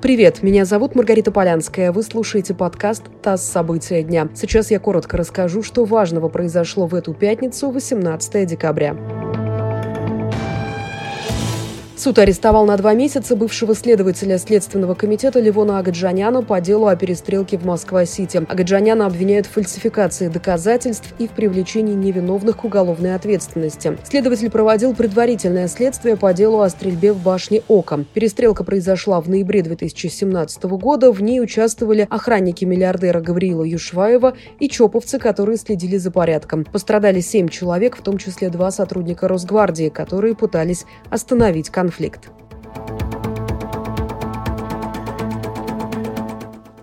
Привет, меня зовут Маргарита Полянская. Вы слушаете подкаст «ТАСС. События дня». Сейчас я коротко расскажу, что важного произошло в эту пятницу, 18 декабря. Суд арестовал на два месяца бывшего следователя Следственного комитета Ливона Агаджаняна по делу о перестрелке в Москва-Сити. Агаджаняна обвиняют в фальсификации доказательств и в привлечении невиновных к уголовной ответственности. Следователь проводил предварительное следствие по делу о стрельбе в башне Ока. Перестрелка произошла в ноябре 2017 года. В ней участвовали охранники миллиардера Гавриила Юшваева и чоповцы, которые следили за порядком. Пострадали семь человек, в том числе два сотрудника Росгвардии, которые пытались остановить конфликт конфликт.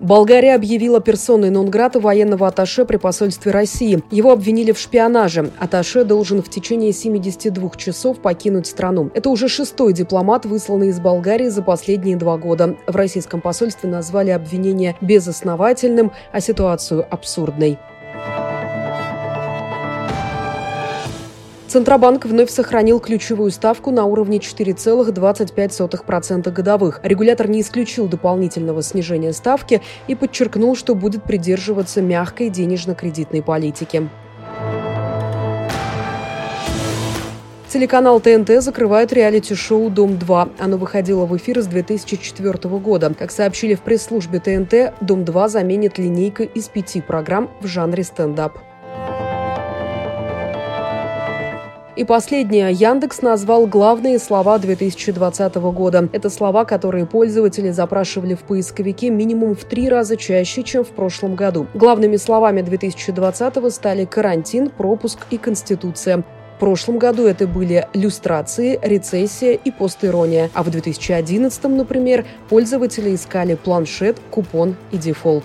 Болгария объявила персоной нон-грата военного атташе при посольстве России. Его обвинили в шпионаже. Атташе должен в течение 72 часов покинуть страну. Это уже шестой дипломат, высланный из Болгарии за последние два года. В российском посольстве назвали обвинение безосновательным, а ситуацию абсурдной. Центробанк вновь сохранил ключевую ставку на уровне 4,25% годовых. Регулятор не исключил дополнительного снижения ставки и подчеркнул, что будет придерживаться мягкой денежно-кредитной политики. Телеканал ТНТ закрывает реалити-шоу «Дом-2». Оно выходило в эфир с 2004 года. Как сообщили в пресс-службе ТНТ, «Дом-2» заменит линейкой из пяти программ в жанре стендап. И последнее. Яндекс назвал главные слова 2020 года. Это слова, которые пользователи запрашивали в поисковике минимум в три раза чаще, чем в прошлом году. Главными словами 2020 стали карантин, пропуск и конституция. В прошлом году это были люстрации, рецессия и постирония. А в 2011, например, пользователи искали планшет, купон и дефолт.